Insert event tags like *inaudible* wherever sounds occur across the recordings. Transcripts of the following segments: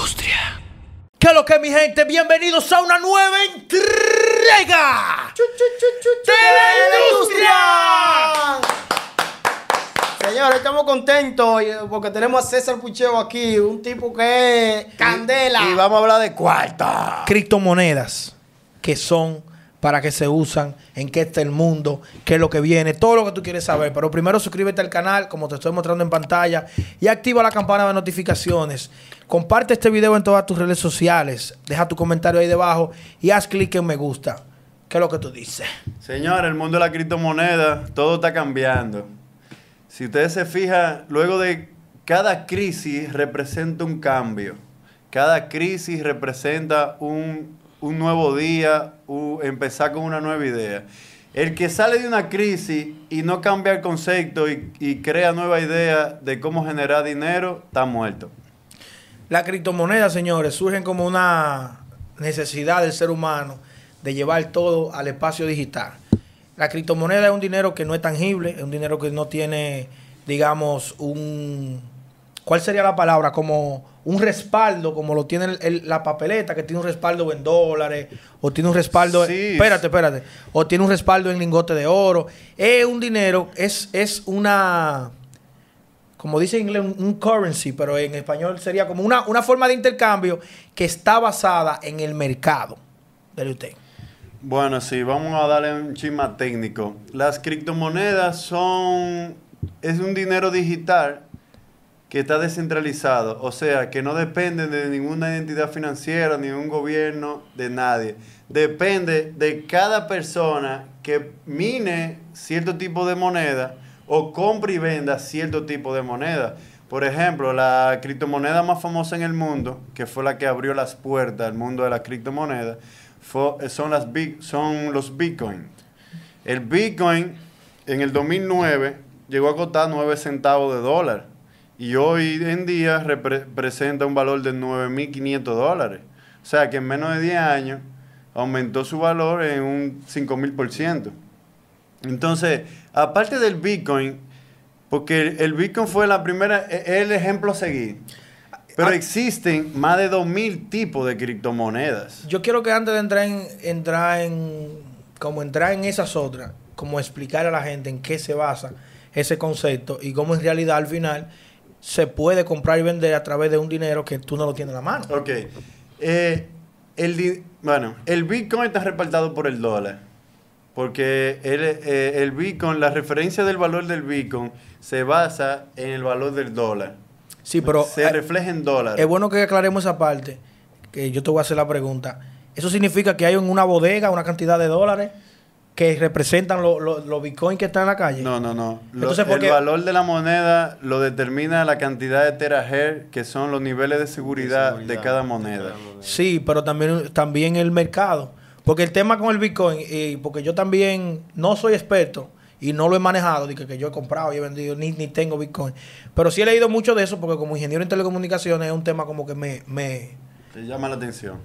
industria. ¿Qué es lo que, mi gente? Bienvenidos a una nueva entrega de la industria. Señores, estamos contentos y- porque tenemos a César Pucheo aquí, un tipo que es candela. Y vamos a hablar de cuarta. Criptomonedas que son, para qué se usan, en qué está el mundo, qué es lo que viene, todo lo que tú quieres saber. Pero primero suscríbete al canal, como te estoy mostrando en pantalla, y activa la campana de notificaciones. Comparte este video en todas tus redes sociales, deja tu comentario ahí debajo y haz clic en me gusta. ¿Qué es lo que tú dices? Señor, el mundo de la criptomoneda, todo está cambiando. Si ustedes se fijan, luego de cada crisis representa un cambio. Cada crisis representa un, un nuevo día, empezar con una nueva idea. El que sale de una crisis y no cambia el concepto y, y crea nueva idea de cómo generar dinero, está muerto. Las criptomonedas, señores, surgen como una necesidad del ser humano de llevar todo al espacio digital. La criptomoneda es un dinero que no es tangible, es un dinero que no tiene, digamos, un... ¿Cuál sería la palabra? Como un respaldo, como lo tiene el- el- la papeleta, que tiene un respaldo en dólares, o tiene un respaldo... Sí. Espérate, espérate. O tiene un respaldo en lingote de oro. Es un dinero, es, es una como dice en inglés, un, un currency, pero en español sería como una, una forma de intercambio que está basada en el mercado. Dele usted. Bueno, sí, vamos a darle un chisma técnico. Las criptomonedas son. Es un dinero digital que está descentralizado. O sea, que no depende de ninguna entidad financiera, ni de un gobierno, de nadie. Depende de cada persona que mine cierto tipo de moneda o compre y venda cierto tipo de moneda. Por ejemplo, la criptomoneda más famosa en el mundo, que fue la que abrió las puertas al mundo de las criptomonedas, son, son los Bitcoin. El Bitcoin en el 2009 llegó a costar 9 centavos de dólar y hoy en día representa un valor de 9.500 dólares. O sea que en menos de 10 años aumentó su valor en un 5.000%. Entonces, aparte del Bitcoin, porque el, Bitcoin fue la primera, e- el ejemplo a seguir. Pero Ah. existen más de 2.000 tipos de criptomonedas. Yo quiero que antes de entrar en, entrar en, como entrar en esas otras, como explicar a la gente en qué se basa ese concepto y cómo en realidad al final se puede comprar y vender a través de un dinero que tú no lo tienes en la mano. Ok. Eh, el, di- bueno, el Bitcoin está respaldado por el dólar. Porque el, eh, el Bitcoin, la referencia del valor del Bitcoin se basa en el valor del dólar. Sí, pero se refleja en dólares. es bueno que aclaremos esa parte, que yo te voy a hacer la pregunta. ¿Eso significa que hay en una bodega una cantidad de dólares que representan lo- lo- los bitcoins que están en la calle? No, no, no. Lo- Entonces, ¿por el valor de la moneda lo determina la cantidad de terahertz, que son los niveles de seguridad de, seguridad cada de moneda. cada moneda. Sí, pero también, también el mercado. Porque el tema con el Bitcoin, y porque yo también no soy experto y no lo he manejado, de que, que yo he comprado y he vendido, ni, ni tengo Bitcoin. Pero sí he leído mucho de eso porque como ingeniero en telecomunicaciones es un tema como que me... me Te llama la atención.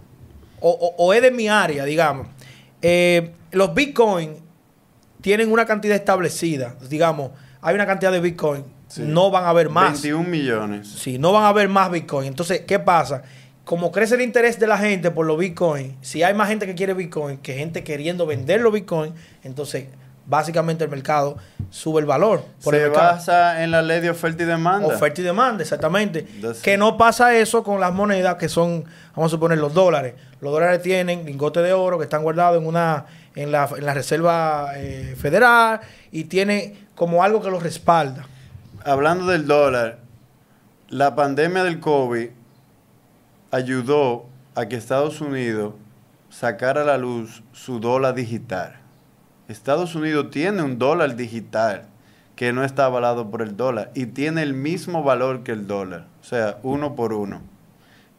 o, o- o es de mi área, digamos. Eh, los Bitcoin tienen una cantidad establecida. Digamos, hay una cantidad de Bitcoin. Sí. No van a haber más. 21 millones. Sí, no van a haber más Bitcoin. Entonces, ¿qué pasa? Como crece el interés de la gente por los Bitcoin, si hay más gente que quiere Bitcoin que gente queriendo vender los Bitcoin, entonces básicamente el mercado sube el valor. Por el Se mercado. basa en la ley de oferta y demanda. Oferta y demanda, exactamente. Entonces- que no pasa eso con las monedas que son, vamos a suponer, los dólares. Los dólares tienen lingotes de oro que están guardados en una en la, en la Reserva eh, Federal y tiene como algo que los respalda. Hablando del dólar, la pandemia del COVID ayudó a que Estados Unidos sacara a la luz su dólar digital. Estados Unidos tiene un dólar digital que no está avalado por el dólar y tiene el mismo valor que el dólar, o sea, uno por uno.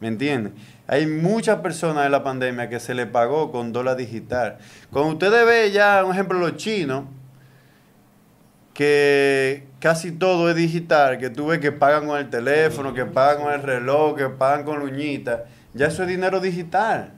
¿Me entienden? Hay muchas personas en la pandemia que se le pagó con dólar digital. Cuando ustedes ven ya, un ejemplo, los chinos, que casi todo es digital, que tú ves que pagan con el teléfono, que pagan con el reloj, que pagan con la uñita, ya eso es dinero digital.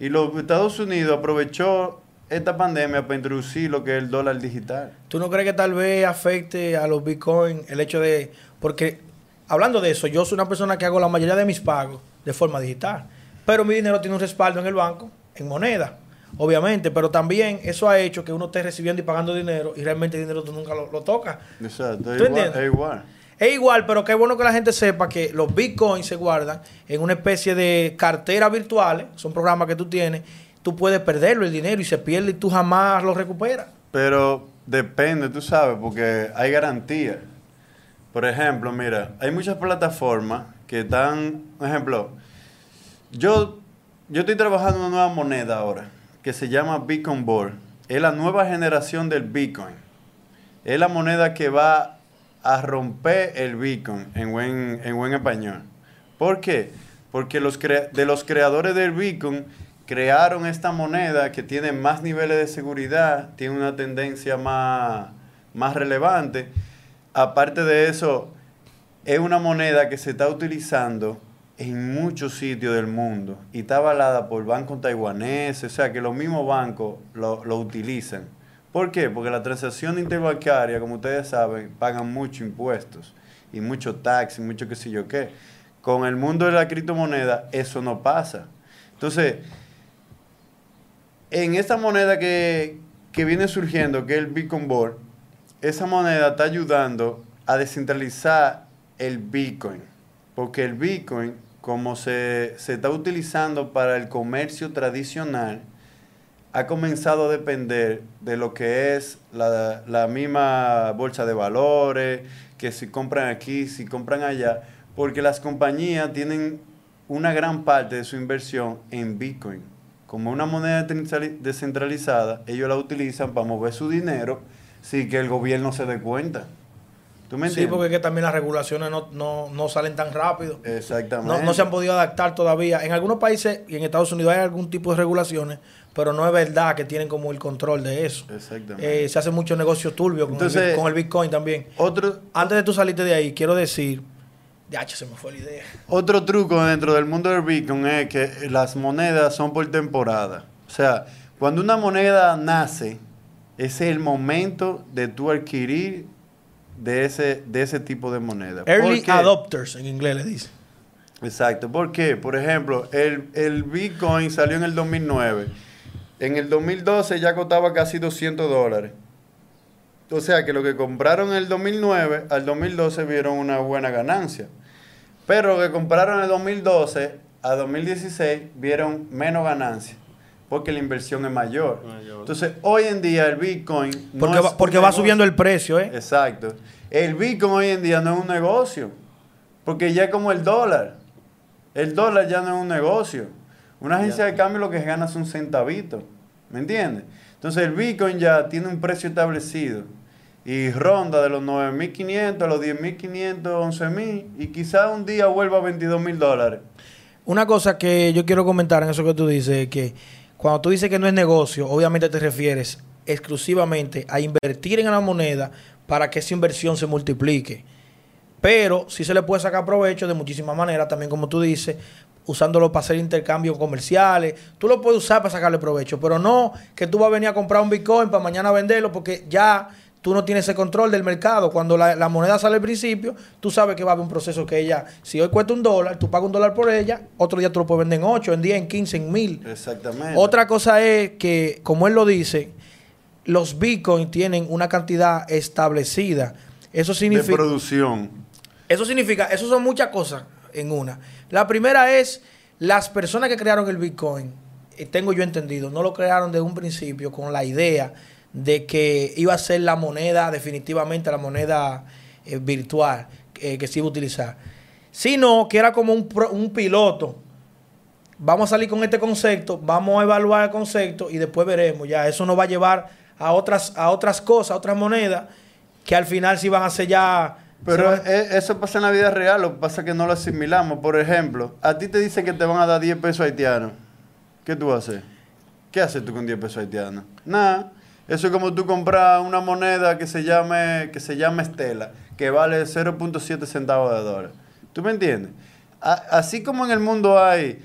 Y los Estados Unidos aprovechó esta pandemia para introducir lo que es el dólar digital. ¿Tú no crees que tal vez afecte a los Bitcoin el hecho de... Porque hablando de eso, yo soy una persona que hago la mayoría de mis pagos de forma digital, pero mi dinero tiene un respaldo en el banco, en moneda, obviamente, pero también eso ha hecho que uno esté recibiendo y pagando dinero y realmente el dinero tú nunca lo, lo tocas. Exacto, ¿Tú es igual, es igual. Es igual, pero qué bueno que la gente sepa que los bitcoins se guardan en una especie de carteras virtuales, son programas que tú tienes, tú puedes perderlo el dinero y se pierde y tú jamás lo recuperas. Pero depende, tú sabes, porque hay garantía. Por ejemplo, mira, hay muchas plataformas que están, por ejemplo, yo, yo estoy trabajando una nueva moneda ahora, que se llama Bitcoin Board. Es la nueva generación del Bitcoin. Es la moneda que va a romper el Bitcoin en buen, en buen español. ¿Por qué? Porque los de los creadores del Bitcoin crearon esta moneda que tiene más niveles de seguridad, tiene una tendencia más, más relevante. Aparte de eso, es una moneda que se está utilizando en muchos sitios del mundo y está avalada por bancos taiwaneses, o sea que los mismos bancos lo, lo utilizan. ¿Por qué? Porque la transacción interbancaria, como ustedes saben, pagan muchos impuestos y mucho tax y mucho qué sé yo qué. Con el mundo de la criptomoneda eso no pasa. Entonces, en esta moneda que, que viene surgiendo, que es el Bitcoin Board, esa moneda está ayudando a descentralizar el Bitcoin. Porque el Bitcoin, como se, se está utilizando para el comercio tradicional, ha comenzado a depender de lo que es la, la misma bolsa de valores, que si compran aquí, si compran allá, porque las compañías tienen una gran parte de su inversión en Bitcoin. Como una moneda descentrali- descentralizada, ellos la utilizan para mover su dinero sin que el gobierno se dé cuenta. ¿Tú me Sí, porque es que también las regulaciones no, no, no salen tan rápido. Exactamente. No, no se han podido adaptar todavía. En algunos países y en Estados Unidos hay algún tipo de regulaciones, pero no es verdad que tienen como el control de eso. Exactamente. Eh, se hace mucho negocio turbio con, Entonces- el, con el Bitcoin también. Otro, Antes de tú salirte de ahí, quiero decir, ya se me fue la idea. Otro truco dentro del mundo del Bitcoin es que las monedas son por temporada. O sea, cuando una moneda nace, ese es el momento de tú adquirir de ese, de ese tipo de moneda. ¿Por Early adopters, en inglés le dice. Exacto. ¿Por qué? Por ejemplo, el, el Bitcoin salió en el 2009. En el 2012 ya costaba casi 200 dólares. O sea que lo que compraron en el 2009 al 2012 vieron una buena ganancia. Pero lo que compraron en el 2012 a 2016 vieron menos ganancia. Porque la inversión es mayor. Mayor. Entonces, hoy en día el Bitcoin... Porque, va, porque va subiendo el precio, ¿eh? Exacto. El Bitcoin hoy en día no es un negocio, porque ya es como el dólar. El dólar ya no es un negocio. Una agencia de cambio lo que gana es un centavito, ¿me entiendes? Entonces el Bitcoin ya tiene un precio establecido y ronda de los 9.500 a los 10.500, 11.000 y quizás un día vuelva a 22.000 dólares. Una cosa que yo quiero comentar en eso que tú dices es que cuando tú dices que no es negocio, obviamente te refieres exclusivamente a invertir en la moneda para que esa inversión se multiplique. Pero sí se le puede sacar provecho de muchísimas maneras, también como tú dices, usándolo para hacer intercambios comerciales. Tú lo puedes usar para sacarle provecho, pero no que tú vas a venir a comprar un Bitcoin para mañana venderlo porque ya tú no tienes ese control del mercado. Cuando la, la moneda sale al principio, tú sabes que va a haber un proceso que ella, si hoy cuesta un dólar, tú pagas un dólar por ella, otro día tú lo puedes vender en 8, en 10, en 15, en 1000. Exactamente. Otra cosa es que, como él lo dice, los Bitcoin tienen una cantidad establecida. Eso de significa... producción. Eso significa, eso son muchas cosas en una. La primera es las personas que crearon el Bitcoin, eh, tengo yo entendido, no lo crearon de un principio con la idea de que iba a ser la moneda, definitivamente la moneda eh, virtual eh, que se iba a utilizar, sino que era como un, un piloto. Vamos a salir con este concepto, vamos a evaluar el concepto y después veremos. Ya eso nos va a llevar a otras, a otras cosas, a otras monedas que al final sí van a ser ya. Pero se van- e- eso pasa en la vida real, lo que pasa es que no lo asimilamos. Por ejemplo, a ti te dicen que te van a dar 10 pesos haitianos. ¿Qué tú vas a hacer? ¿Qué haces tú con 10 pesos haitianos? Nada. Eso es como tú compras una moneda que se llame, que se Estela, que vale 0.7 centavos de dólar. ¿Tú me entiendes? Así como en el mundo hay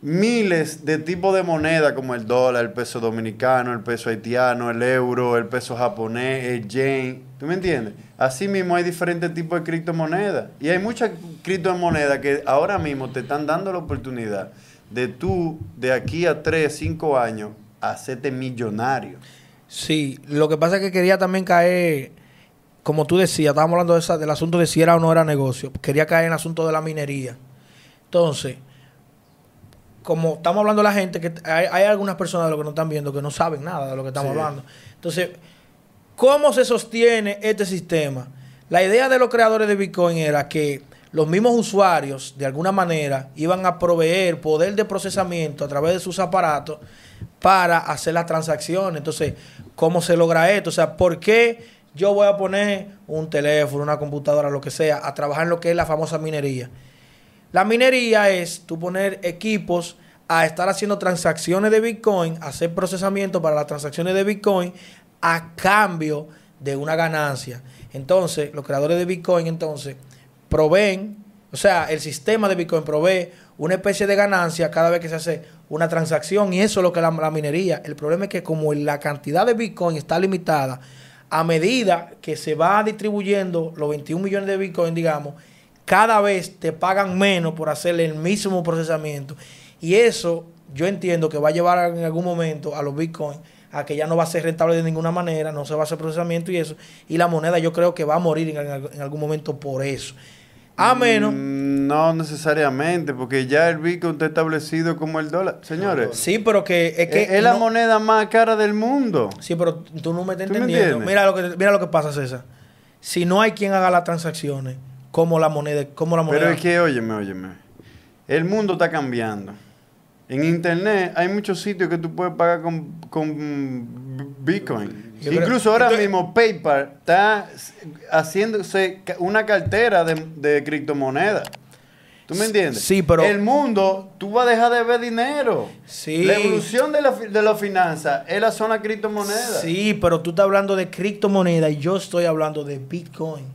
miles de tipos de moneda como el dólar, el peso dominicano, el peso haitiano, el euro, el peso japonés, el yen. ¿Tú me entiendes? Así mismo hay diferentes tipos de criptomonedas. Y hay muchas criptomonedas que ahora mismo te están dando la oportunidad de tú, de aquí a 3, 5 años, hacerte millonario. Sí, lo que pasa es que quería también caer, como tú decías, estábamos hablando de esa, del asunto de si era o no era negocio. Quería caer en el asunto de la minería. Entonces, como estamos hablando de la gente, que hay, hay algunas personas de lo que no están viendo que no saben nada de lo que estamos Sí. hablando. Entonces, ¿cómo se sostiene este sistema? La idea de los creadores de Bitcoin era que los mismos usuarios, de alguna manera, iban a proveer poder de procesamiento a través de sus aparatos para hacer las transacciones. Entonces, ¿cómo se logra esto? O sea, ¿por qué yo voy a poner un teléfono, una computadora, lo que sea, a trabajar en lo que es la famosa minería? La minería es tú poner equipos a estar haciendo transacciones de Bitcoin, hacer procesamiento para las transacciones de Bitcoin a cambio de una ganancia. Entonces, los creadores de Bitcoin entonces proveen, o sea, el sistema de Bitcoin provee una especie de ganancia cada vez que se hace una transacción y eso es lo que la, minería. El problema es que como la cantidad de Bitcoin está limitada, a medida que se va distribuyendo los 21 millones de Bitcoin, digamos, cada vez te pagan menos por hacer el mismo procesamiento. Y eso yo entiendo que va a llevar en algún momento a los Bitcoin a que ya no va a ser rentable de ninguna manera, no se va a hacer procesamiento y eso. Y la moneda yo creo que va a morir en algún momento por eso. A menos... Mm, No necesariamente, porque ya el Bitcoin está establecido como el dólar. Señores, Sí, pero que es que... es, es la no- moneda más cara del mundo. Sí, pero tú no me estás ¿Tú me entendiendo. mira, lo que, mira lo que pasa, César. Si no hay quien haga las transacciones, como la moneda, como la moneda. Pero es que, óyeme, óyeme. El mundo está cambiando. En internet hay muchos sitios que tú puedes pagar con, con Bitcoin. Yo creo- Incluso ahora Entonces- mismo PayPal está haciéndose una cartera de, de criptomonedas. ¿Tú me entiendes? Sí, pero- El mundo, tú vas a dejar de ver dinero. Sí. La evolución de la, de la finanza es la zona criptomoneda. Sí, pero tú estás hablando de criptomoneda y yo estoy hablando de Bitcoin.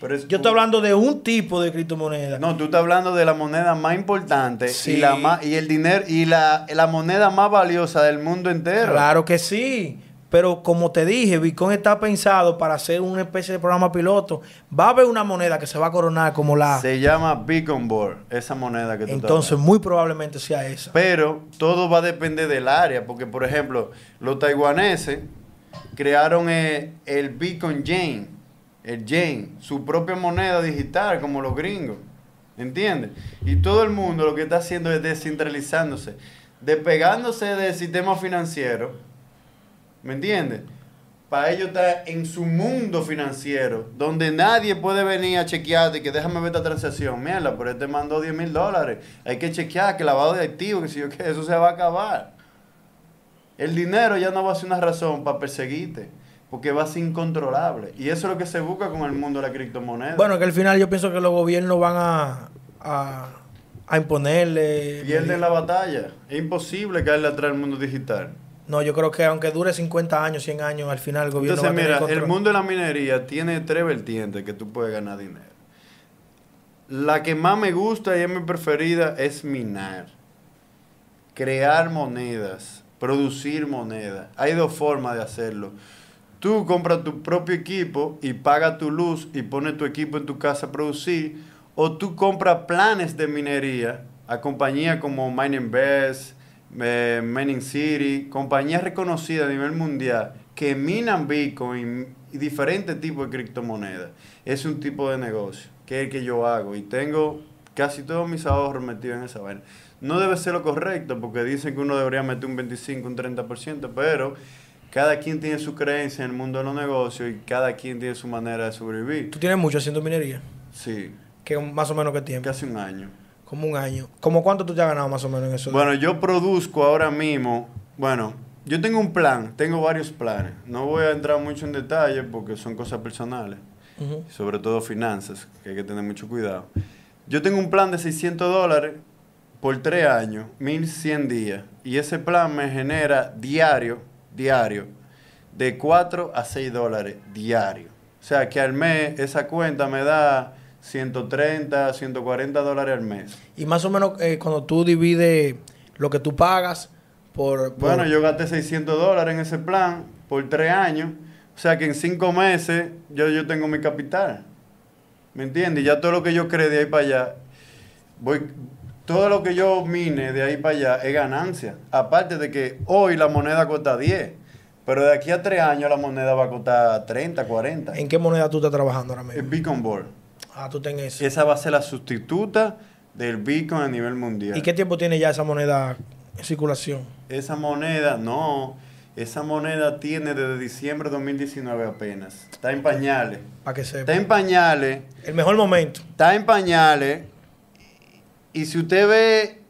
Pero es Yo estoy hablando de un tipo de criptomoneda. No, tú estás hablando de la moneda más importante Sí. y, la más, y el dinero y la, la moneda más valiosa del mundo entero. Claro que sí. Pero como te dije, Bitcoin está pensado para hacer una especie de programa piloto. Va a haber una moneda que se va a coronar como la... Se llama Bitcoin Board, esa moneda que tú Entonces, muy probablemente sea esa. Pero todo va a depender del área, porque por ejemplo, los taiwaneses crearon eh, el Bitcoin Yen, el Yen, su propia moneda digital como los gringos. ¿Entiendes? Y todo el mundo lo que está haciendo es descentralizándose, despegándose del sistema financiero. ¿Me entiendes? Para ellos está en su mundo financiero, donde nadie puede venir a chequearte que déjame ver esta transacción. Mierda, pero este mandó 10 mil dólares. Hay que chequear que lavado de activos, que si yo qué, eso se va a acabar. El dinero ya no va a ser una razón para perseguirte, porque va a ser incontrolable. Y eso es lo que se busca con el mundo de la criptomoneda. Bueno, que al final yo pienso que los gobiernos van a, a, a imponerle... Pierden la batalla. Es imposible caerle atrás al mundo digital. No, yo creo que aunque dure 50 años, 100 años, al final el gobierno Entonces, va a tener mira, el mundo de la minería tiene tres vertientes que tú puedes ganar dinero. La que más me gusta y es mi preferida es minar. Crear monedas, producir monedas. Hay dos formas de hacerlo. Tú compras tu propio equipo y pagas tu luz y pones tu equipo en tu casa a producir. O tú compras planes de minería a compañías como Mining Best, eh, Mining City, compañías reconocidas a nivel mundial que minan Bitcoin y diferentes tipos de criptomonedas. Es un tipo de negocio que es el que yo hago y tengo casi todos mis ahorros metidos en esa vaina. No debe ser lo correcto porque dicen que uno debería meter un 25, un 30%, pero cada quien tiene su creencia en el mundo de los negocios y cada quien tiene su manera de sobrevivir. Tú tienes mucho haciendo minería. Sí, Que más o menos qué tiempo. casi un año. Como un año. ¿Como cuánto tú te has ganado más o menos en eso? Bueno, yo produzco ahora mismo, bueno, yo tengo un plan, tengo varios planes. No voy a entrar mucho en detalle porque son cosas personales, sobre todo finanzas, que hay que tener mucho cuidado. Yo tengo un plan de 600 dólares por tres años, 1100 días, y ese plan me genera diario, diario, de 4 a 6 dólares diario. O sea que al mes esa cuenta me da 130, 140 dólares al mes. Y más o menos eh, cuando tú divides lo que tú pagas por... por- Bueno, yo gasté 600 dólares en ese plan por tres años. O sea que en cinco meses yo, yo tengo mi capital. ¿Me entiendes? Ya todo lo que yo cree de ahí para allá, voy, todo lo que yo mine de ahí para allá es ganancia. Aparte de que hoy la moneda cuesta 10, pero de aquí a tres años la moneda va a costar 30, 40. ¿En qué moneda tú estás trabajando ahora mismo? Beacon Board. Ah, tú tenés eso. Esa va a ser la sustituta del Bitcoin a nivel mundial. ¿Y qué tiempo tiene ya esa moneda en circulación? Esa moneda, no. Esa moneda tiene desde diciembre de 2019 apenas. Está en pañales. Para que sepa. Está en pañales. El mejor momento. Está en pañales. Y si usted ve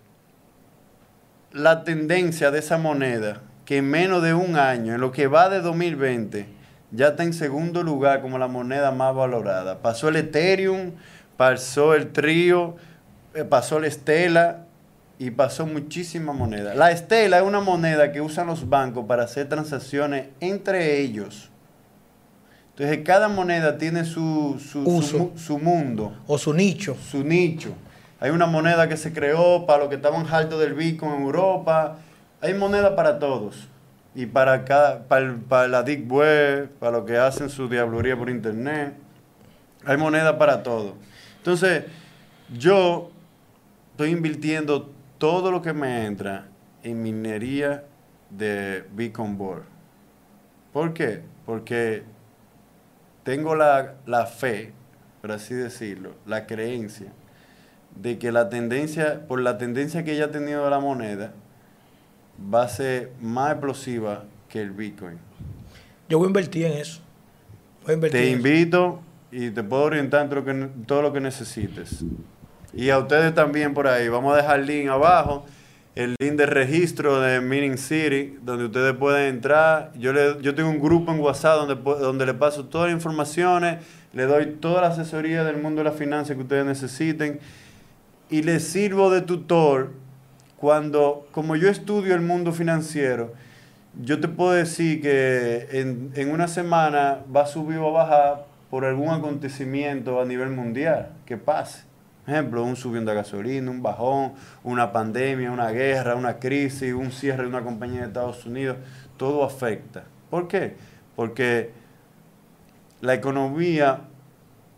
la tendencia de esa moneda, que en menos de un año, en lo que va de 2020, ya está en segundo lugar como la moneda más valorada. Pasó el Ethereum, pasó el Trio, eh, pasó el Stella y pasó muchísima moneda. La Stella es una moneda que usan los bancos para hacer transacciones entre ellos. Entonces cada moneda tiene su, su, Uso. su mundo O su nicho. su nicho. Hay una moneda que se creó para los que estaban altos del Bitcoin en Europa. Hay moneda para todos. Y para, cada, para, para la Deep Web, para los que hacen su diablería por internet. Hay moneda para todo. Entonces, yo estoy invirtiendo todo lo que me entra en minería de Bitcoin Board. ¿Por qué? Porque tengo la, la fe, por así decirlo, la creencia de que la tendencia, por la tendencia que ya ha tenido la moneda, va a ser más explosiva que el Bitcoin. Yo voy a invertir en eso. Voy a invertir Te en eso. invito y te puedo orientar en todo lo que, todo lo que necesites. Y a ustedes también por ahí. Vamos a dejar el link abajo, el link de registro de Mining City, donde ustedes pueden entrar. Yo, le, yo tengo un grupo en WhatsApp donde, donde le paso todas las informaciones, le doy toda la asesoría del mundo de la finanza que ustedes necesiten y les sirvo de tutor cuando, como yo estudio el mundo financiero, yo te puedo decir que en, en una semana va a subir o a bajar por algún acontecimiento a nivel mundial que pase. Ejemplo, un subión de gasolina, un bajón, una pandemia, una guerra, una crisis, un cierre de una compañía de Estados Unidos, todo afecta. ¿Por qué? Porque la economía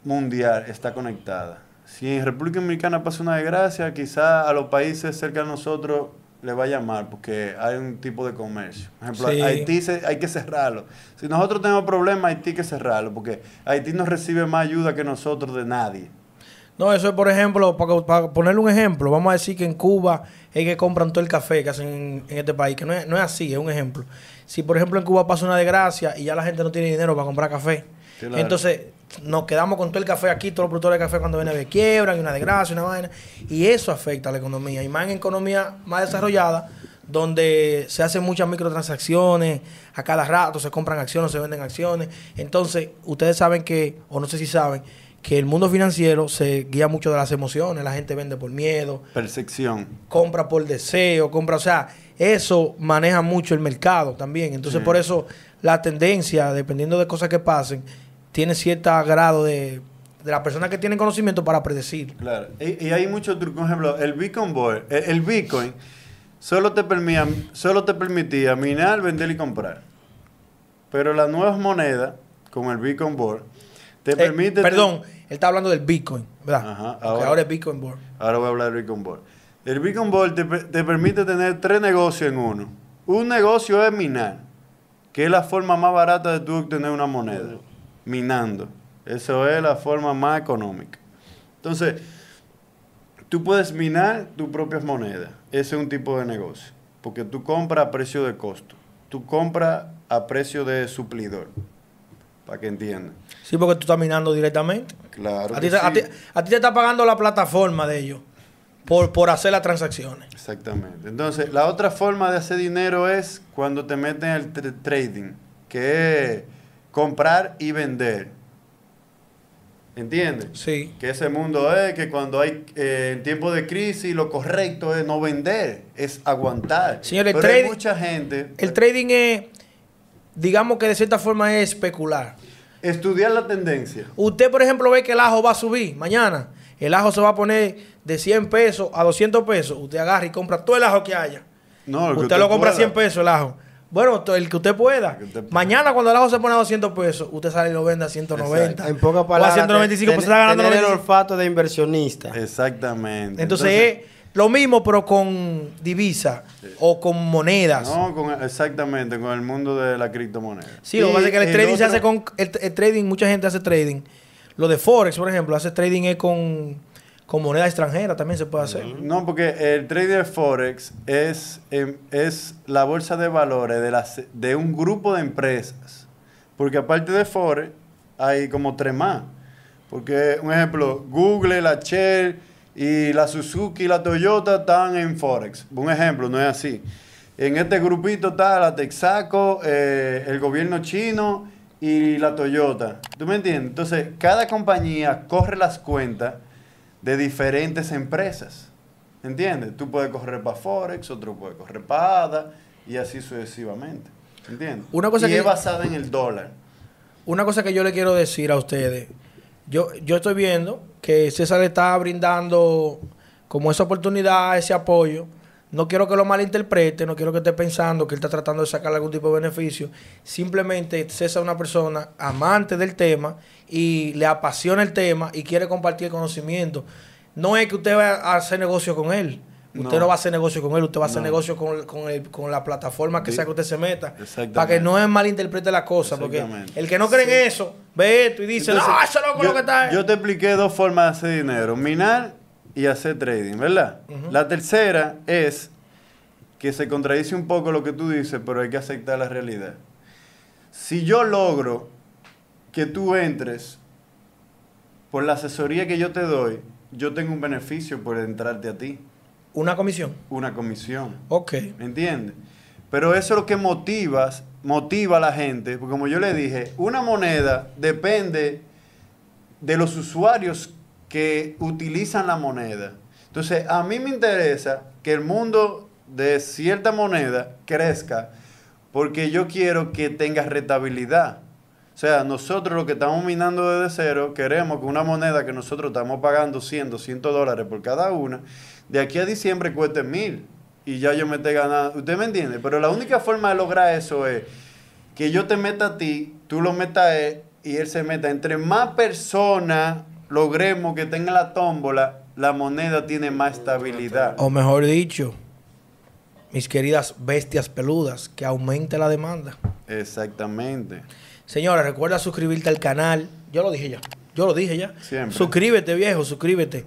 mundial está conectada. Si en República Dominicana pasa una desgracia, quizá a los países cerca de nosotros le va a llamar porque hay un tipo de comercio. Por ejemplo, Sí. Haití se- hay que cerrarlo. Si nosotros tenemos problemas, Haití hay que cerrarlo porque Haití no recibe más ayuda que nosotros de nadie. No, eso es, por ejemplo, para, para ponerle un ejemplo, vamos a decir que en Cuba es que compran todo el café que hacen en, en este país, que no es, no es así, es un ejemplo. Si, por ejemplo, en Cuba pasa una desgracia y ya la gente no tiene dinero para comprar café, Claro. entonces nos quedamos con todo el café aquí, todos los productores de café cuando viene de quiebran, y una desgracia, una vaina, y eso afecta a la economía, y más en economía más desarrollada, donde se hacen muchas microtransacciones, a cada rato se compran acciones, se venden acciones. Entonces, ustedes saben que, o no sé si saben, que el mundo financiero se guía mucho de las emociones, la gente vende por miedo, Percepción. compra por deseo, compra, o sea, eso maneja mucho el mercado también. Entonces, Sí. por eso la tendencia, dependiendo de cosas que pasen, tiene cierto grado de, de la persona que tiene conocimiento para predecir. Claro. Y, y hay muchos trucos. Por ejemplo, el Bitcoin Board, el, el Bitcoin solo te, permitía, solo te permitía minar, vender y comprar. Pero las nuevas monedas, como el Bitcoin Board, te Eh, permite... perdón, él está hablando del Bitcoin, ¿verdad? Ajá, ahora- ahora, es Bitcoin Board. Ahora voy a hablar del Bitcoin Board. El Bitcoin Board te, te permite tener tres negocios en uno. Un negocio es minar, que es la forma más barata de tú obtener una moneda. Minando. Eso es la forma más económica. Entonces, tú puedes minar tus propias monedas. Ese es un tipo de negocio. Porque tú compras a precio de costo. Tú compras a precio de suplidor. Para que entiendan. Sí, porque tú estás minando directamente. Claro. A ti, te, a, ti, a ti te está pagando la plataforma de ellos por, por hacer las transacciones. Exactamente. Entonces, la otra forma de hacer dinero es cuando te meten el tr- trading, que es comprar y vender. ¿Entiendes? Sí. Que ese mundo es que cuando hay eh, en tiempo de crisis lo correcto es no vender, es aguantar. Señor, el Pero hay mucha gente El trading es, digamos que de cierta forma es especular. estudiar la tendencia. Usted, por ejemplo, ve que el ajo va a subir mañana. El ajo se va a poner de 100 pesos a 200 pesos. Usted agarra y compra todo el ajo que haya. No, el que usted lo compra a pueda. 100 pesos el ajo. Bueno, el que usted pueda. El que usted pueda. Mañana cuando el ajo se pone a 200 pesos, usted sale y lo vende a 190. Exacto. En pocas O a palabras, 195, pues ten- está ganando tener el 95. olfato de inversionista. Exactamente. Entonces, es lo mismo, pero con divisa o con monedas. No, con- exactamente, con el mundo de la criptomoneda. Sí, lo que pasa es que el, trading se hace con. El, el trading, mucha gente hace trading. Lo de Forex, por ejemplo, hace trading es con, con moneda extranjera, también se puede hacer. No, porque el trader Forex es, em, es la bolsa de valores de, las, de un grupo de empresas. Porque aparte de Forex, hay como tres más. Porque, un ejemplo, Google, la Shell y la Suzuki y la Toyota están en Forex. Un ejemplo, no es así. En este grupito está la Texaco, eh, el gobierno chino y la Toyota. ¿Tú me entiendes? Entonces, cada compañía corre las cuentas de diferentes empresas. ¿Entiendes? Tú puedes correr para Forex, otro puede correr para ADA y así sucesivamente. ¿Entiendes? Una cosa y que- es basada en el dólar. Una cosa que yo le quiero decir a ustedes. Yo, yo estoy viendo que César le está brindando como esa oportunidad, ese apoyo. No quiero que lo malinterprete, no quiero que esté pensando que él está tratando de sacar algún tipo de beneficio. Simplemente César es una persona amante del tema y le apasiona el tema y quiere compartir el conocimiento. No es que usted va a hacer negocio con él. Usted no, No. va a hacer negocio con él, usted va a hacer No. negocio con, con, el- con la plataforma que Sí. sea que usted se meta. Para que no es malinterprete la cosa. Porque el que no cree en eso, ve esto y dice, Entonces, no, eso es yo, lo que está. yo te expliqué dos formas de hacer dinero: minar y hacer trading, ¿verdad? La tercera es que se contradice un poco lo que tú dices, pero hay que aceptar la realidad. Si yo logro que tú entres por la asesoría que yo te doy, yo tengo un beneficio por entrarte a ti, Una comisión. una comisión. Ok. ¿Me entiendes? Pero eso es lo que motivas, motiva a la gente, porque como yo le dije, una moneda depende de los usuarios que utilizan la moneda. Entonces, a mí me interesa que el mundo de cierta moneda crezca porque yo quiero que tenga rentabilidad. O sea, nosotros los que estamos minando desde cero, queremos que una moneda que nosotros estamos pagando 100, 200 dólares por cada una, de aquí a diciembre cueste mil y ya yo me esté ganando. ¿Usted me entiende? Pero la única forma de lograr eso es que yo te meta a ti, tú lo metas a él y él se meta. Entre más personas logremos que tenga la tómbola, la moneda tiene más estabilidad. O mejor dicho, mis queridas bestias peludas, que aumente la demanda. Exactamente. Señores, recuerda suscribirte al canal. Yo lo dije ya. Yo lo dije ya. Siempre. Suscríbete, viejo, suscríbete.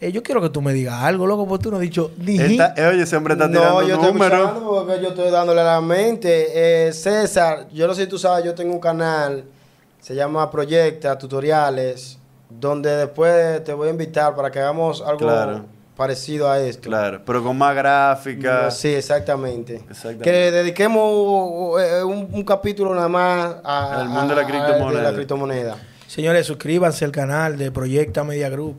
Eh, yo quiero que tú me digas algo, loco, porque tú no has dicho ni eh, oye, hombre está No, tirando yo estoy números. porque yo estoy dándole a la mente. Eh, César, yo no sé si tú sabes, yo tengo un canal, se llama Proyecta Tutoriales, donde después te voy a invitar para que hagamos algo Claro. parecido a esto. Claro, pero con más gráfica. Sí, exactamente. Exactamente. Que dediquemos eh, un, un capítulo nada más a- Al mundo de la criptomoneda. de la criptomoneda. Señores, suscríbanse al canal de Proyecta Media Group.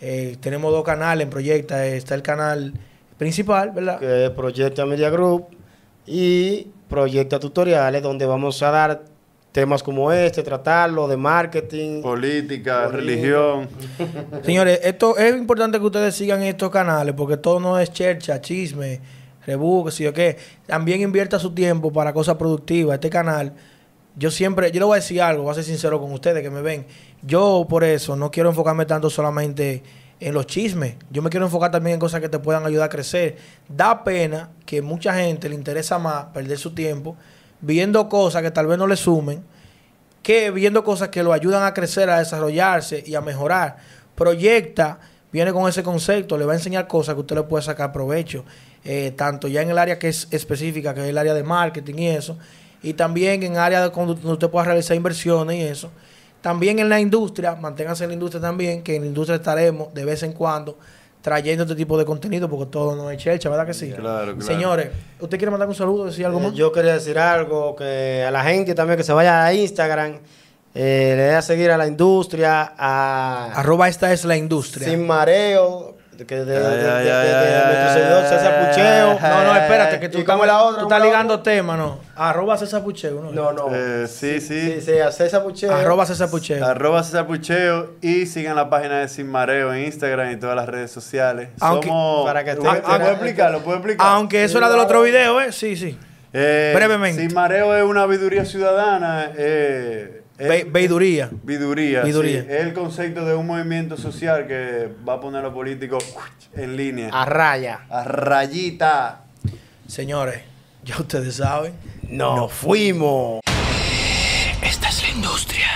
Eh, tenemos dos canales en Proyecta. Está el canal principal, ¿verdad? que es Proyecta Media Group y Proyecta Tutoriales, donde vamos a dar temas como este, tratarlo de marketing. Política, Política. religión. *laughs* Señores, esto es importante que ustedes sigan estos canales porque todo no es chercha, chisme, rebú, que sí o qué. También invierta su tiempo para cosas productivas. Este canal, yo siempre, yo le voy a decir algo, voy a ser sincero con ustedes que me ven. Yo por eso no quiero enfocarme tanto solamente en los chismes. Yo me quiero enfocar también en cosas que te puedan ayudar a crecer. Da pena que mucha gente le interesa más perder su tiempo viendo cosas que tal vez no le sumen que viendo cosas que lo ayudan a crecer, a desarrollarse y a mejorar. Proyecta viene con ese concepto, le va a enseñar cosas que usted le puede sacar provecho, eh, tanto ya en el área que es específica, que es el área de marketing y eso, y también en área de donde usted pueda realizar inversiones y eso. También en la industria, manténganse en la industria también, que en la industria estaremos de vez en cuando trayendo este tipo de contenido, porque todo no es chelcha, ¿verdad que sí? Claro, claro. Señores, ¿usted quiere mandar un saludo, decir algo Eh, más? yo quería decir algo, que a la gente también que se vaya a Instagram, eh, le dé a seguir a la industria, a Arroba esta es la industria. Sin Mareo, que de, de- de- César Pucheo. No, no, espérate, que tú, ¿Y cómo es la otra? tú ¿Cómo estás ligando otra? tema, ¿no? Arroba César Pucheo, ¿no? No, no. Eh, sí, sí. Sí, sí, a César Pucheo. Arroba César Pucheo. Arroba César Pucheo y sigan la página de Sin Mareo en Instagram y todas las redes sociales. Aunque- Somos. para que ¿Puedo esté- explicarlo? ¿Puedo explicar? Aunque eso era del otro video, ¿eh? Sí, sí. Eh, Brevemente. Si mareo es una habiduría ciudadana, eh, Ve- veiduría. Viduría, Viduría. sí. Es el concepto de un movimiento social que va a poner a los políticos en línea. A raya. A rayita. Señores, ya ustedes saben. Nos fuimos. Esta es la industria.